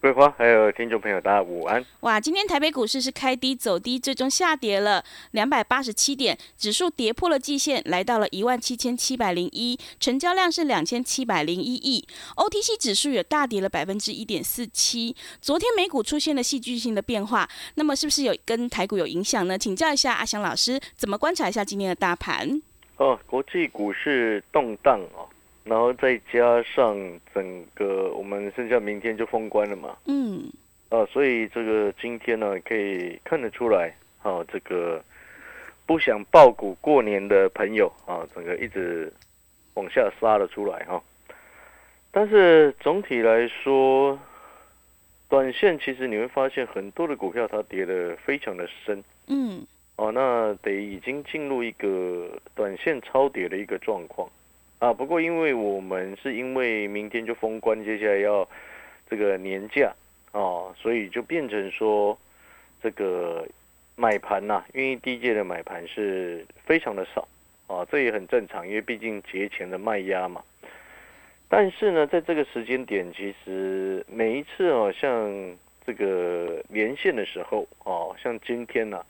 桂花，还有听众朋友，大家午安。哇，今天台北股市是开低走低，最终下跌了两百八十七点，指数跌破了季线，来到了一万七千七百零一，成交量是两千七百零一亿。OTC 指数也大跌了百分之一点四七。昨天美股出现了戏剧性的变化，那么是不是有跟台股有影响呢？请教一下阿翔老师，怎么观察一下今天的大盘？哦，国际股市动荡哦。然后再加上整个，我们剩下明天就封关了嘛。嗯。啊，所以这个今天呢，可以看得出来，啊，这个不想爆股过年的朋友啊，整个一直往下杀了出来哈。但是总体来说，短线其实你会发现很多的股票它跌的非常的深。嗯。哦，那得已经进入一个短线超跌的一个状况。啊，不过因为我们是因为明天就封关，接下来要这个年假哦，所以就变成说这个买盘呐，因为第一届的买盘是非常的少啊，这也很正常，因为毕竟节前的卖压嘛。但是呢，在这个时间点，其实每一次哦，像这个连线的时候哦，像今天呐，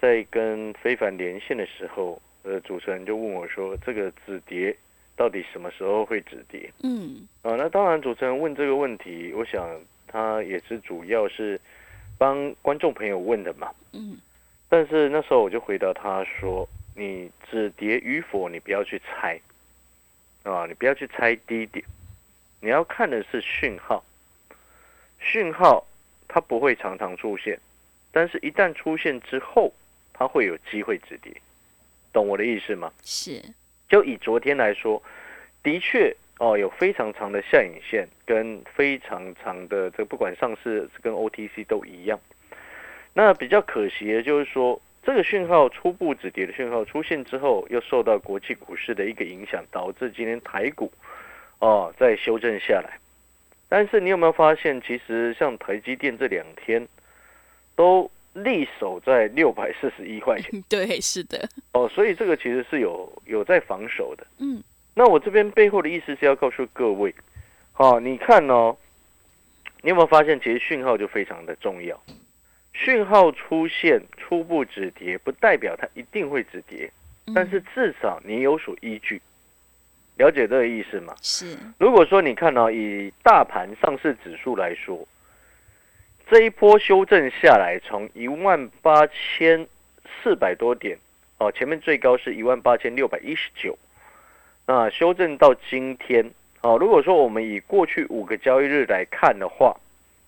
在跟非凡连线的时候，呃，主持人就问我说，这个止跌。到底什么时候会止跌？嗯，啊，那当然，主持人问这个问题，我想他也是主要是帮观众朋友问的嘛。嗯，但是那时候我就回答他说：“你止跌与否，你不要去猜啊，你不要去猜低点，你要看的是讯号。讯号它不会常常出现，但是一旦出现之后，它会有机会止跌，懂我的意思吗？是。就以昨天来说，的确哦，有非常长的下影线，跟非常长的这不管上市跟 OTC 都一样。那比较可惜的就是说，这个讯号初步止跌的讯号出现之后，又受到国际股市的一个影响，导致今天台股哦在修正下来。但是你有没有发现，其实像台积电这两天都。力守在六百四十一块钱，对，是的，哦，所以这个其实是有有在防守的，嗯，那我这边背后的意思是要告诉各位，好，你看哦，你有没有发现，其实讯号就非常的重要，讯号出现初步止跌，不代表它一定会止跌，但是至少你有所依据，了解这个意思吗？是，如果说你看到以大盘上市指数来说。这一波修正下来，从一万八千四百多点哦，前面最高是一万八千六百一十九，那修正到今天哦，如果说我们以过去五个交易日来看的话，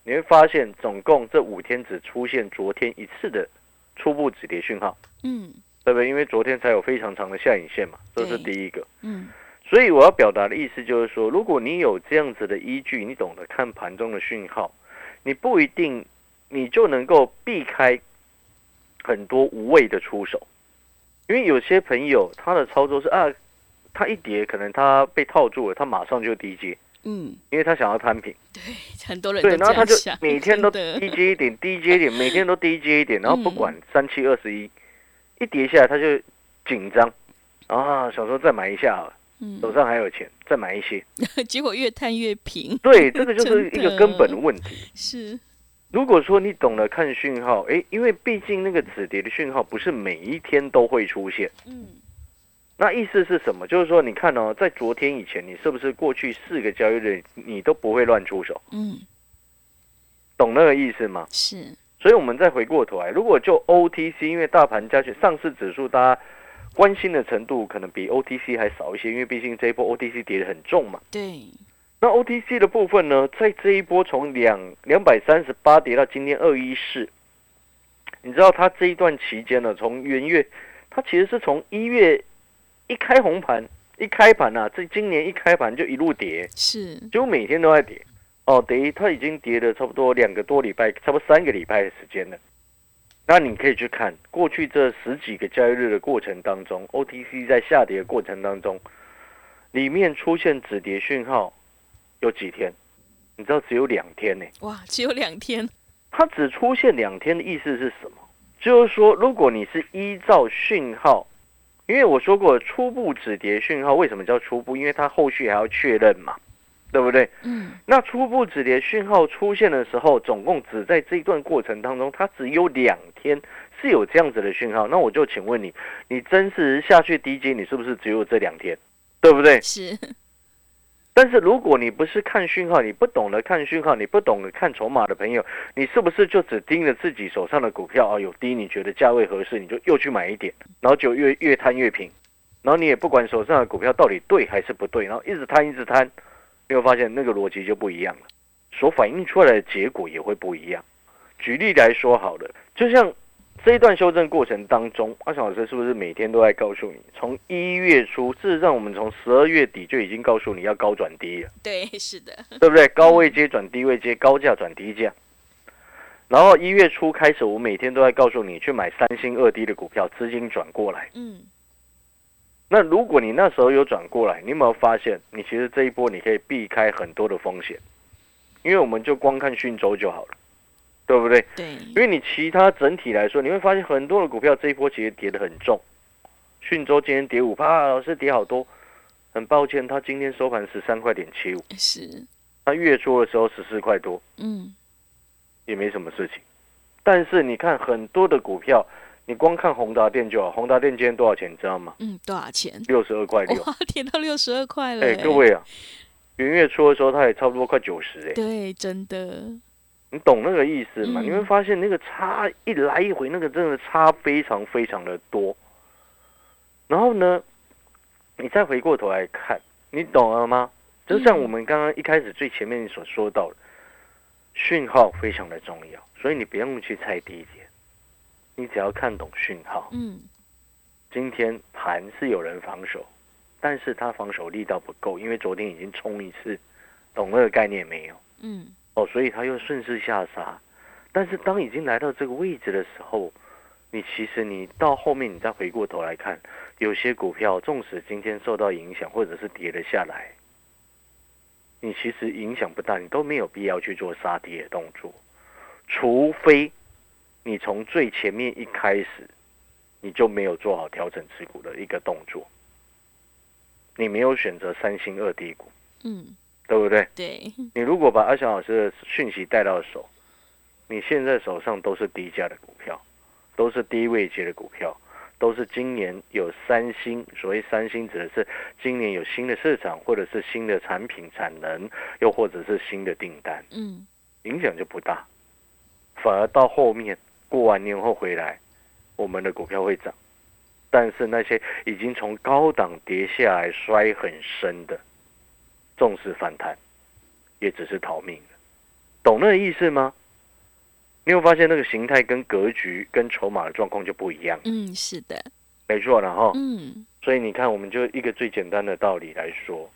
你会发现总共这五天只出现昨天一次的初步止跌讯号，嗯，对不对？因为昨天才有非常长的下影线嘛，这是第一个，嗯，所以我要表达的意思就是说，如果你有这样子的依据，你懂得看盘中的讯号。你不一定，你就能够避开很多无谓的出手，因为有些朋友他的操作是啊，他一跌可能他被套住了，他马上就低接，嗯，因为他想要摊平，对，很多人对，然后他就 每天都低接一点，低接一点，每天都低接一点，然后不管三七二十一，一跌下来他就紧张。啊，想说再买一下。手上还有钱，再买一些，结果越探越平。对，这个就是一个根本的问题。是，如果说你懂得看讯号，哎，因为毕竟那个止跌的讯号不是每一天都会出现。嗯，那意思是什么？就是说，你看哦，在昨天以前，你是不是过去四个交易日你都不会乱出手？嗯，懂那个意思吗？是。所以我们再回过头来，如果就 OTC，因为大盘加权上市指数，大家。关心的程度可能比 OTC 还少一些，因为毕竟这一波 OTC 跌得很重嘛。对。那 OTC 的部分呢，在这一波从两两百三十八跌到今天二一四，你知道它这一段期间呢，从元月，它其实是从一月一开红盘，一开盘啊，这今年一开盘就一路跌，是，就每天都在跌。哦，等于它已经跌了差不多两个多礼拜，差不多三个礼拜的时间了。那你可以去看过去这十几个交易日的过程当中，OTC 在下跌的过程当中，里面出现止跌讯号有几天？你知道只有两天呢？哇，只有两天。它只出现两天的意思是什么？就是说，如果你是依照讯号，因为我说过初步止跌讯号，为什么叫初步？因为它后续还要确认嘛。对不对？嗯，那初步止跌讯号出现的时候，总共只在这一段过程当中，它只有两天是有这样子的讯号。那我就请问你，你真实下去低阶，你是不是只有这两天？对不对？是。但是如果你不是看讯号，你不懂得看讯号，你不懂得看筹码的朋友，你是不是就只盯着自己手上的股票啊？有低，你觉得价位合适，你就又去买一点，然后就越越摊越平，然后你也不管手上的股票到底对还是不对，然后一直摊一直摊。你会发现那个逻辑就不一样了，所反映出来的结果也会不一样。举例来说，好了，就像这一段修正过程当中，阿翔老师是不是每天都在告诉你，从一月初，事实上我们从十二月底就已经告诉你要高转低了。对，是的，对不对？高位接转低位接，高价转低价。然后一月初开始，我每天都在告诉你去买三星二低的股票，资金转过来。嗯。那如果你那时候有转过来，你有没有发现，你其实这一波你可以避开很多的风险，因为我们就光看讯周就好了，对不对？对。因为你其他整体来说，你会发现很多的股票这一波其实跌得很重，讯周今天跌五趴，老师跌好多，很抱歉，它今天收盘十三块点七五，是。它月初的时候十四块多，嗯，也没什么事情。但是你看很多的股票。你光看宏达电就好，宏达电今天多少钱？你知道吗？嗯，多少钱？六十二块六，哇，跌到六十二块了。哎，各位啊，元月初的时候，它也差不多快九十哎。对，真的。你懂那个意思吗？你会发现那个差一来一回，那个真的差非常非常的多。然后呢，你再回过头来看，你懂了吗？就像我们刚刚一开始最前面所说到的，讯号非常的重要，所以你不用去猜低点。你只要看懂讯号，嗯，今天盘是有人防守，但是他防守力道不够，因为昨天已经冲一次，懂那个概念没有？嗯，哦，所以他又顺势下杀，但是当已经来到这个位置的时候，你其实你到后面你再回过头来看，有些股票纵使今天受到影响或者是跌了下来，你其实影响不大，你都没有必要去做杀跌的动作，除非。你从最前面一开始，你就没有做好调整持股的一个动作，你没有选择三星二低股，嗯，对不对？对。你如果把阿翔老师的讯息带到手，你现在手上都是低价的股票，都是低位阶的股票，都是今年有三星，所谓三星指的是今年有新的市场，或者是新的产品产能，又或者是新的订单，嗯，影响就不大，反而到后面。过完年后回来，我们的股票会涨，但是那些已经从高档跌下来、摔很深的，重视反弹，也只是逃命的，懂那个意思吗？你有发现那个形态跟格局跟筹码的状况就不一样？嗯，是的，没错然后。嗯，所以你看，我们就一个最简单的道理来说，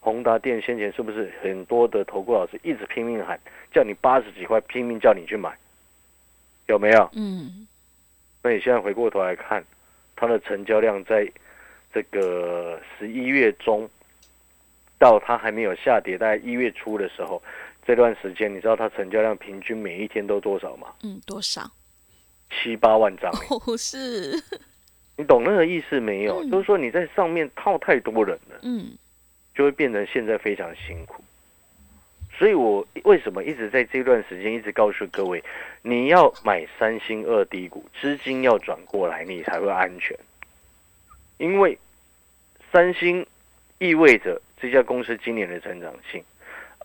宏达电先前是不是很多的投顾老师一直拼命喊，叫你八十几块拼命叫你去买？有没有？嗯，那你现在回过头来看，它的成交量在这个十一月中到它还没有下跌，大概一月初的时候，这段时间，你知道它成交量平均每一天都多少吗？嗯，多少？七八万张。哦，是。你懂那个意思没有？就是说你在上面套太多人了，嗯，就会变成现在非常辛苦。所以，我为什么一直在这段时间一直告诉各位，你要买三星二低股，资金要转过来，你才会安全。因为三星意味着这家公司今年的成长性，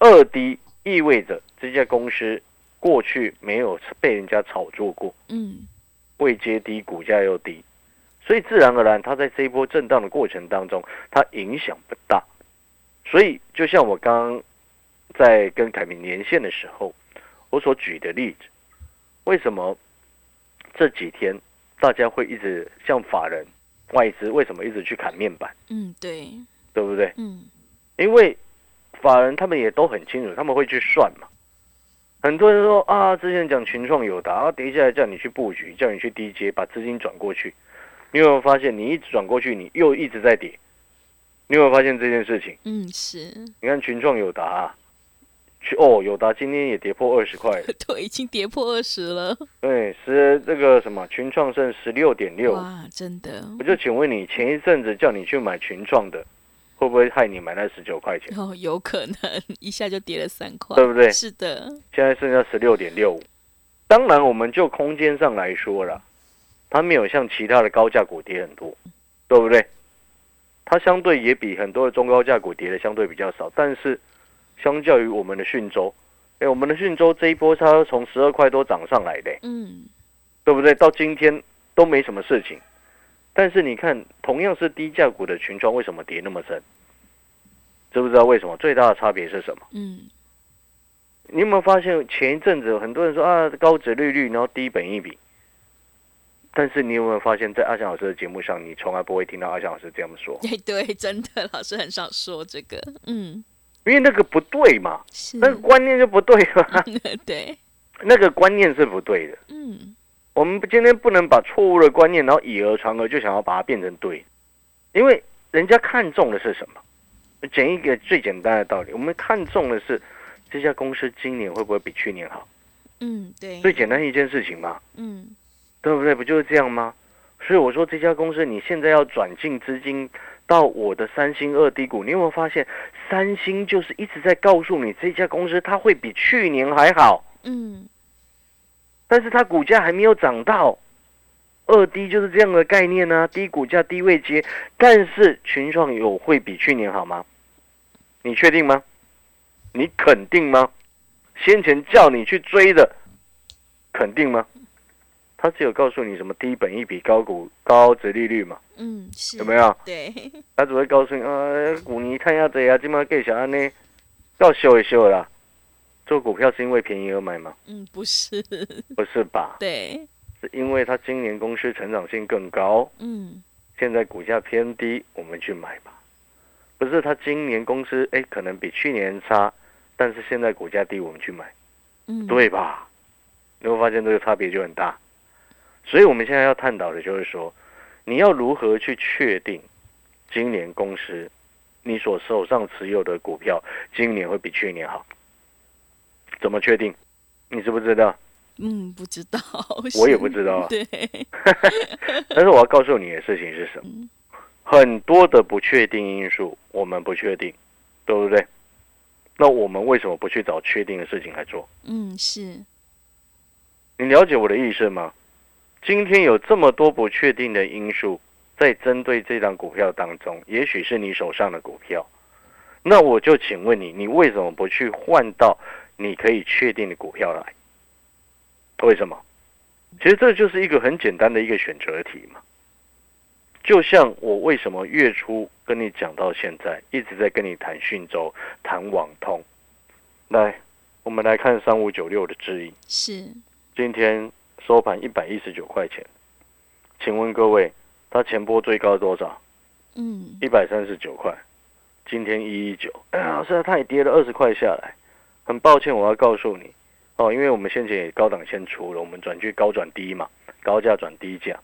二低意味着这家公司过去没有被人家炒作过，嗯，位阶低，股价又低，所以自然而然，它在这一波震荡的过程当中，它影响不大。所以，就像我刚刚。在跟凯明连线的时候，我所举的例子，为什么这几天大家会一直向法人外资为什么一直去砍面板？嗯，对，对不对？嗯，因为法人他们也都很清楚，他们会去算嘛。很多人说啊，之前讲群创有达，跌下来叫你去布局，叫你去低阶，把资金转过去。你有没有发现，你一直转过去，你又一直在跌？你有没有发现这件事情？嗯，是。你看群创有达，去哦，友达今天也跌破二十块，对，已经跌破二十了。对，十这个什么群创剩十六点六，哇，真的。我就请问你，前一阵子叫你去买群创的。会不会害你买那十九块钱？哦，有可能一下就跌了三块，对不对？是的。现在剩下十六点六五。当然，我们就空间上来说了，它没有像其他的高价股跌很多，对不对？它相对也比很多的中高价股跌的相对比较少。但是，相较于我们的讯州，哎，我们的讯州这一波它从十二块多涨上来的，嗯，对不对？到今天都没什么事情。但是你看，同样是低价股的群创，为什么跌那么深？知不知道为什么？最大的差别是什么？嗯，你有没有发现前一阵子很多人说啊，高值利率，然后低本一比。但是你有没有发现，在阿翔老师的节目上，你从来不会听到阿翔老师这样说？哎，对，真的，老师很少说这个。嗯，因为那个不对嘛，那个观念就不对嘛。对，那个观念是不对的。嗯。我们今天不能把错误的观念，然后以讹传讹，就想要把它变成对，因为人家看中的是什么？讲一个最简单的道理，我们看中的是这家公司今年会不会比去年好？嗯，对，最简单一件事情嘛，嗯，对不对？不就是这样吗？所以我说这家公司你现在要转进资金到我的三星二低股，你有没有发现三星就是一直在告诉你这家公司它会比去年还好？嗯。但是它股价还没有涨到二低，就是这样的概念呢。低股价低位接，但是群创有会比去年好吗？你确定吗？你肯定吗？先前叫你去追的，肯定吗？他只有告诉你什么低本一比高股高值利率嘛？嗯，有没有？对，他只会告诉你啊，股你看一下这啊，今晚给小安呢，要修一修啦。做股票是因为便宜而买吗？嗯，不是，不是吧？对，是因为它今年公司成长性更高，嗯，现在股价偏低，我们去买吧。不是它今年公司哎，可能比去年差，但是现在股价低，我们去买，嗯，对吧？你会发现这个差别就很大。所以我们现在要探讨的就是说，你要如何去确定今年公司你所手上持有的股票今年会比去年好？怎么确定？你知不知道？嗯，不知道。我也 不知道啊。对。但是我要告诉你的事情是什么？很多的不确定因素，我们不确定，对不对？那我们为什么不去找确定的事情来做？嗯，是。你了解我的意思吗？今天有这么多不确定的因素，在针对这张股票当中，也许是你手上的股票。那我就请问你，你为什么不去换到你可以确定的股票来？为什么？其实这就是一个很简单的一个选择题嘛。就像我为什么月初跟你讲到现在，一直在跟你谈讯州、谈网通。来，我们来看三五九六的质疑。是。今天收盘一百一十九块钱，请问各位，它前波最高多少？嗯。一百三十九块。今天一一九，哎呀，是啊，它也跌了二十块下来。很抱歉，我要告诉你，哦，因为我们先前也高档先出了，我们转去高转低嘛，高价转低价。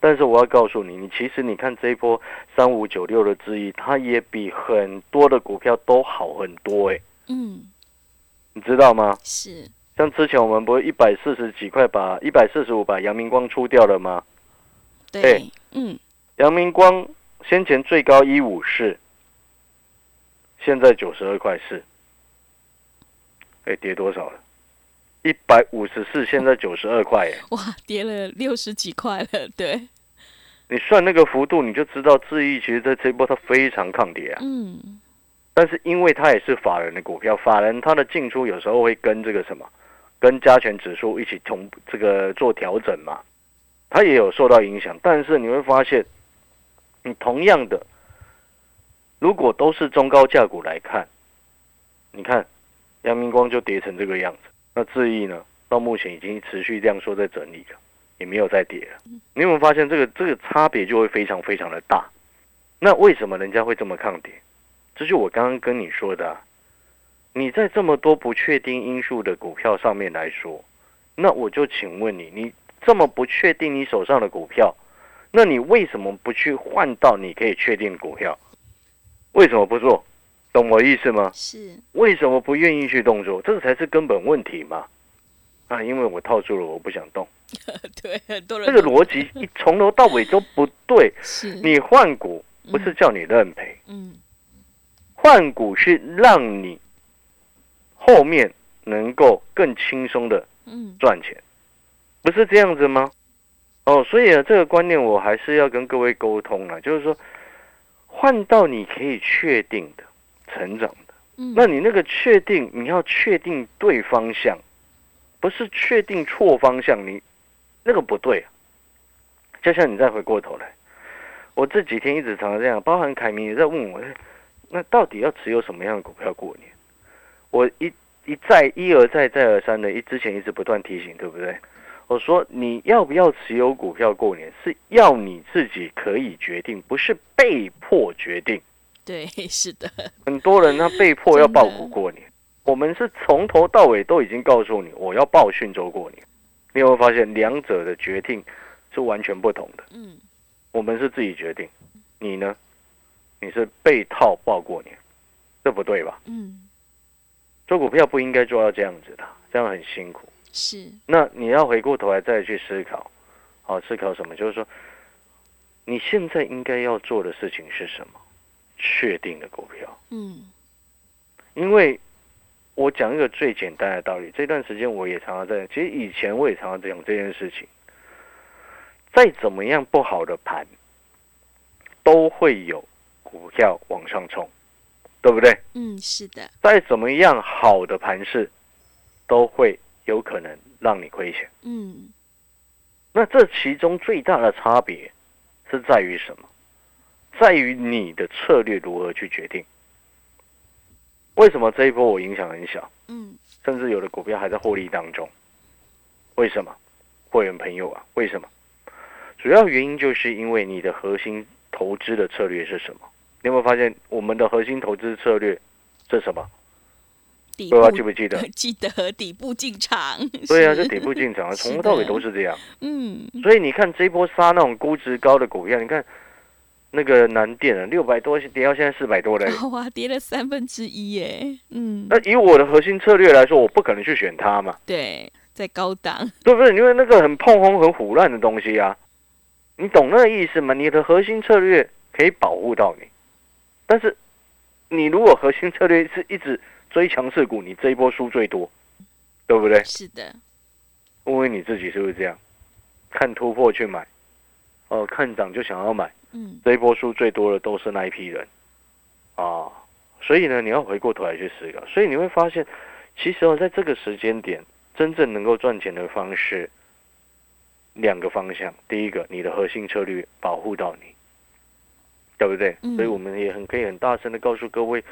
但是我要告诉你，你其实你看这一波三五九六的之一，它也比很多的股票都好很多，哎，嗯，你知道吗？是。像之前我们不是一百四十几块把一百四十五把阳明光出掉了吗？对，嗯，阳明光先前最高一五四。现在九十二块四，哎，跌多少了？一百五十四，现在九十二块，哎，哇，跌了六十几块了，对。你算那个幅度，你就知道智毅其实在这一波它非常抗跌啊。嗯。但是因为它也是法人的股票，法人它的进出有时候会跟这个什么，跟加权指数一起同这个做调整嘛，它也有受到影响。但是你会发现，你同样的。如果都是中高价股来看，你看，阳明光就跌成这个样子。那智毅呢？到目前已经持续量缩在整理了，也没有再跌了。你有没有发现这个这个差别就会非常非常的大？那为什么人家会这么抗跌？这就我刚刚跟你说的，你在这么多不确定因素的股票上面来说，那我就请问你，你这么不确定你手上的股票，那你为什么不去换到你可以确定股票？为什么不做？懂我意思吗？是。为什么不愿意去动作？这个才是根本问题嘛。啊，因为我套住了，我不想动。对，很多人。这个逻辑一从头到尾都不对。是。你换股不是叫你认赔。嗯。换股是让你后面能够更轻松的赚钱，不是这样子吗？哦，所以啊，这个观念我还是要跟各位沟通啊，就是说换到你可以确定的成长的，那你那个确定你要确定对方向，不是确定错方向，你那个不对啊。就像你再回过头来，我这几天一直常常这样，包含凯明也在问我。那到底要持有什么样的股票过年？我一一再一而再再而三的一之前一直不断提醒，对不对？我说你要不要持有股票过年，是要你自己可以决定，不是被迫决定。对，是的。很多人他被迫要报股过年，我们是从头到尾都已经告诉你，我要报讯州过年。你有没有发现两者的决定是完全不同的？嗯，我们是自己决定，你呢？你是被套报过年，这不对吧？嗯，做股票不应该做到这样子的，这样很辛苦。是，那你要回过头来再去思考，好，思考什么？就是说，你现在应该要做的事情是什么？确定的股票。嗯，因为我讲一个最简单的道理，这段时间我也常常在，其实以前我也常常讲这件事情，再怎么样不好的盘，都会有。股票往上冲，对不对？嗯，是的。再怎么样好的盘势，都会有可能让你亏钱。嗯，那这其中最大的差别是在于什么？在于你的策略如何去决定。为什么这一波我影响很小？嗯，甚至有的股票还在获利当中。为什么？会员朋友啊，为什么？主要原因就是因为你的核心投资的策略是什么？你有没有发现我们的核心投资策略是什么？各位记不记得？记得底部进场。对啊，是底部进场，从头到尾都是这样。嗯。所以你看这波杀那种估值高的股票，你看那个南电啊，六百多跌到现在四百多了。哇，跌了三分之一耶。嗯。那以我的核心策略来说，我不可能去选它嘛。对，在高档。对不对？因为那个很碰红、很腐烂的东西啊。你懂那个意思吗？你的核心策略可以保护到你。但是，你如果核心策略是一直追强势股，你这一波输最多，对不对？是的。问问你自己是不是这样？看突破去买，哦，看涨就想要买，嗯，这一波输最多的都是那一批人，啊，所以呢，你要回过头来去思考。所以你会发现，其实哦，在这个时间点，真正能够赚钱的方式，两个方向。第一个，你的核心策略保护到你。对不对？所以我们也很可以很大声的告诉各位，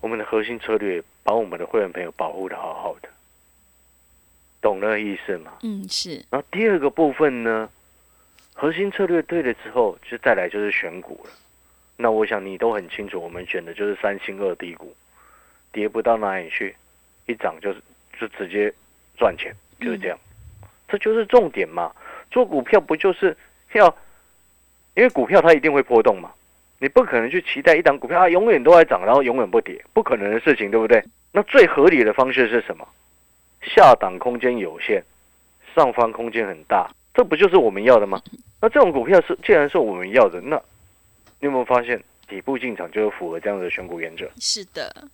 我们的核心策略把我们的会员朋友保护的好好的，懂那个意思吗？嗯，是。然后第二个部分呢，核心策略对了之后，就再来就是选股了。那我想你都很清楚，我们选的就是三星二低股，跌不到哪里去，一涨就是就直接赚钱，就是这样。这就是重点嘛。做股票不就是要，因为股票它一定会波动嘛。你不可能去期待一档股票它永远都在涨，然后永远不跌，不可能的事情，对不对？那最合理的方式是什么？下档空间有限，上方空间很大，这不就是我们要的吗？那这种股票是既然是我们要的，那你有没有发现底部进场就是符合这样的选股原则？是的。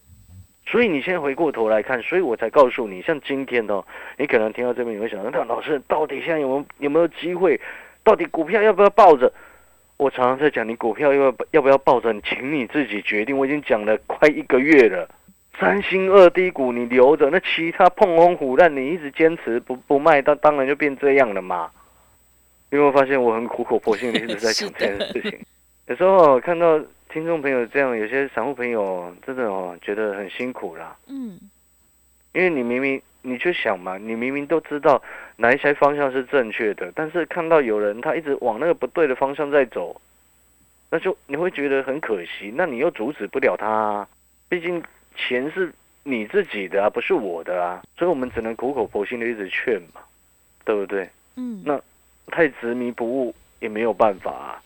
所以你现在回过头来看，所以我才告诉你，像今天哦，你可能听到这边你会想，那老师到底现在有没有有没有机会？到底股票要不要抱着？我常常在讲，你股票要不要不要抱着？请你自己决定。我已经讲了快一个月了，三星二低股你留着，那其他碰红虎烂你一直坚持不不卖，当当然就变这样了嘛。有没有发现我很苦口婆心的一直在讲这件事情？有时候看到听众朋友这样，有些散户朋友真的哦觉得很辛苦啦。嗯，因为你明明你去想嘛，你明明都知道哪一些方向是正确的，但是看到有人他一直往那个不对的方向在走，那就你会觉得很可惜。那你又阻止不了他，啊毕竟钱是你自己的啊，不是我的啊，所以我们只能苦口婆心的一直劝嘛，对不对？嗯。那太执迷不悟也没有办法啊。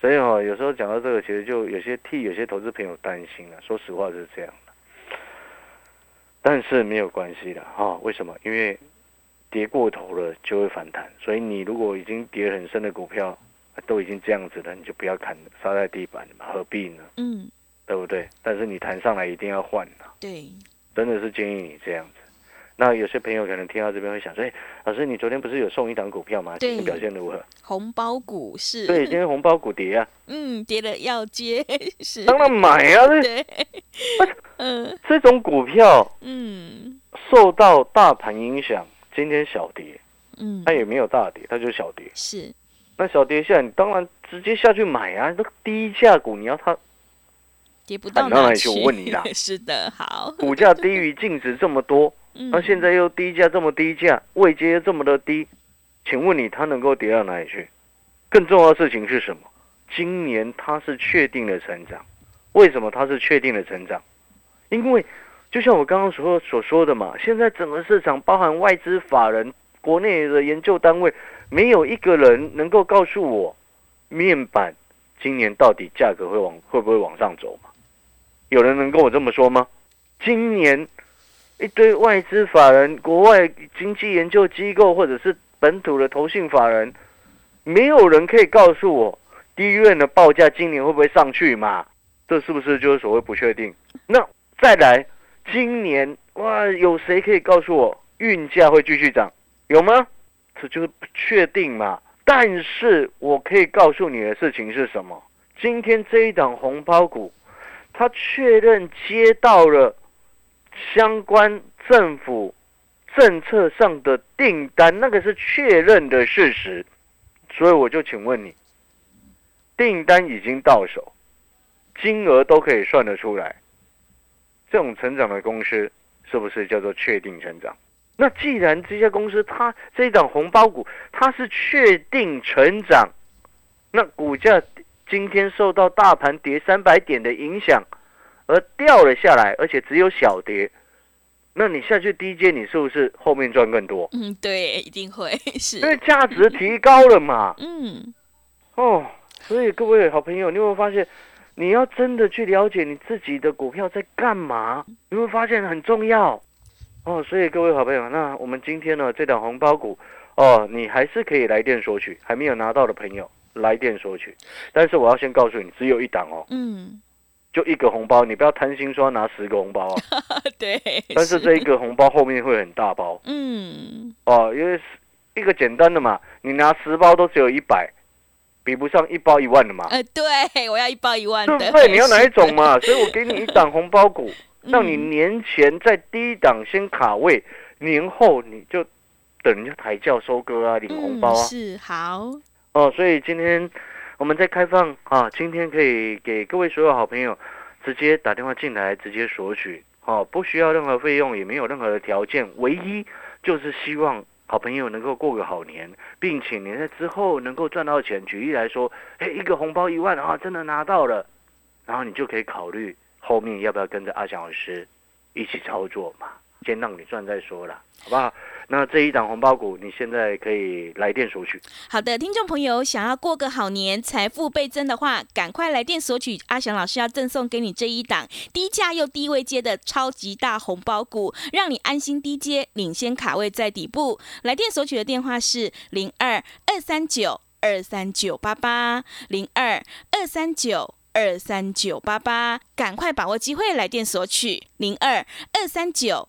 所以哦，有时候讲到这个，其实就有些替有些投资朋友担心了。说实话是这样。但是没有关系的哈，为什么？因为跌过头了就会反弹，所以你如果已经跌很深的股票都已经这样子了，你就不要砍杀在地板嘛，何必呢？嗯，对不对？但是你弹上来一定要换的，对，真的是建议你这样子。那有些朋友可能听到这边会想说：“哎，老师，你昨天不是有送一档股票吗？今天表现如何？”红包股是。对，今天红包股跌啊。嗯，跌了要接 是。当然买啊，对。嗯，这种股票，嗯，受到大盘影响，今天小跌，嗯，它也没有大跌，它就小跌。是。那小跌下，你当然直接下去买啊。那低价股，你要它跌不到哪里去？我问你啦。是的，好。股价低于净值这么多。那现在又低价这么低价，位阶又这么的低，请问你它能够跌到哪里去？更重要的事情是什么？今年它是确定的成长，为什么它是确定的成长？因为就像我刚刚所所说的嘛，现在整个市场包含外资法人、国内的研究单位，没有一个人能够告诉我，面板今年到底价格会往会不会往上走吗？有人能跟我这么说吗？今年？一堆外资法人、国外经济研究机构，或者是本土的投信法人，没有人可以告诉我，低院的报价今年会不会上去嘛？这是不是就是所谓不确定？那再来，今年哇，有谁可以告诉我运价会继续涨？有吗？这就是不确定嘛。但是我可以告诉你的事情是什么？今天这一档红包股，他确认接到了。相关政府政策上的订单，那个是确认的事实，所以我就请问你，订单已经到手，金额都可以算得出来，这种成长的公司是不是叫做确定成长？那既然这些公司它这一档红包股它是确定成长，那股价今天受到大盘跌三百点的影响。而掉了下来，而且只有小跌，那你下去低阶，你是不是后面赚更多？嗯，对，一定会 是，因为价值提高了嘛。嗯，哦，所以各位好朋友，你有没有发现，你要真的去了解你自己的股票在干嘛？你会发现很重要哦。所以各位好朋友，那我们今天呢，这档红包股哦，你还是可以来电索取，还没有拿到的朋友来电索取。但是我要先告诉你，只有一档哦。嗯。就一个红包，你不要贪心说拿十个红包啊。对。但是这一个红包后面会很大包。嗯。哦，因为一个简单的嘛，你拿十包都只有一百，比不上一包一万的嘛。呃，对，我要一包一万的。对不对？你要哪一种嘛？所以我给你一档红包股，让你年前在低档先卡位，年后你就等人家抬轿收割啊，领红包啊。是好。哦，所以今天。我们在开放啊，今天可以给各位所有好朋友直接打电话进来，直接索取，哦，不需要任何费用，也没有任何的条件，唯一就是希望好朋友能够过个好年，并且你在之后能够赚到钱。举例来说，哎，一个红包一万啊，真的拿到了，然后你就可以考虑后面要不要跟着阿翔老师一起操作嘛，先让你赚再说了，好不好？那这一档红包股，你现在可以来电索取。好的，听众朋友，想要过个好年，财富倍增的话，赶快来电索取。阿翔老师要赠送给你这一档低价又低位接的超级大红包股，让你安心低接，领先卡位在底部。来电索取的电话是零二二三九二三九八八零二二三九二三九八八，赶快把握机会来电索取零二二三九。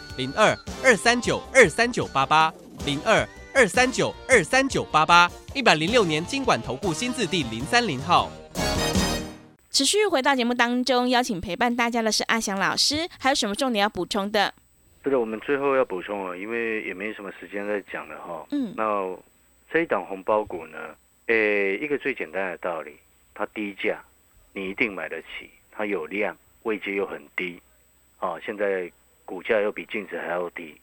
零二二三九二三九八八零二二三九二三九八八一百零六年经管投顾新字第零三零号。持续回到节目当中，邀请陪伴大家的是阿翔老师，还有什么重点要补充的？是的，我们最后要补充了，因为也没什么时间再讲了哈。嗯，那这一档红包股呢？诶，一个最简单的道理，它低价，你一定买得起；它有量，位阶又很低，啊，现在股价又比净值还要低。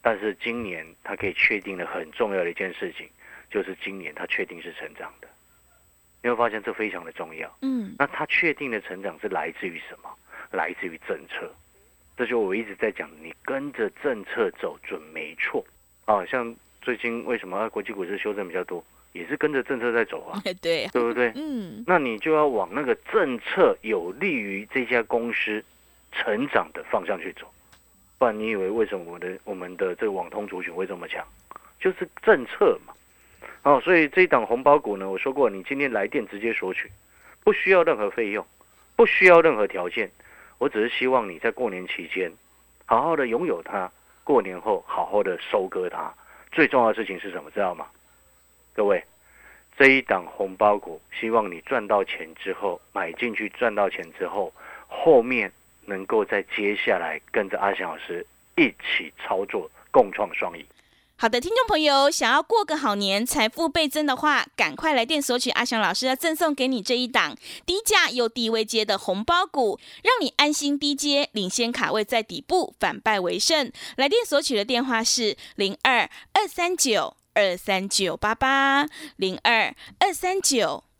但是今年它可以确定的很重要的一件事情，就是今年它确定是成长的。你会发现这非常的重要。嗯，那它确定的成长是来自于什么？来自于政策。这就我一直在讲，你跟着政策走准没错。啊，像最近为什么国际股市修正比较多，也是跟着政策在走啊。对，对不对？嗯，那你就要往那个政策有利于这家公司成长的方向去走。不然你以为为什么我的我们的这个网通族群会这么强？就是政策嘛。哦，所以这一档红包股呢，我说过，你今天来电直接索取，不需要任何费用，不需要任何条件，我只是希望你在过年期间好好的拥有它，过年后好好的收割它。最重要的事情是什么？知道吗？各位，这一档红包股，希望你赚到钱之后买进去，赚到钱之后，后面能够在接下来跟着阿翔老师一起操作，共创双赢。好的，听众朋友，想要过个好年，财富倍增的话，赶快来电索取阿翔老师要赠送给你这一档低价又低位接的红包股，让你安心低接，领先卡位在底部，反败为胜。来电索取的电话是零二二三九二三九八八零二二三九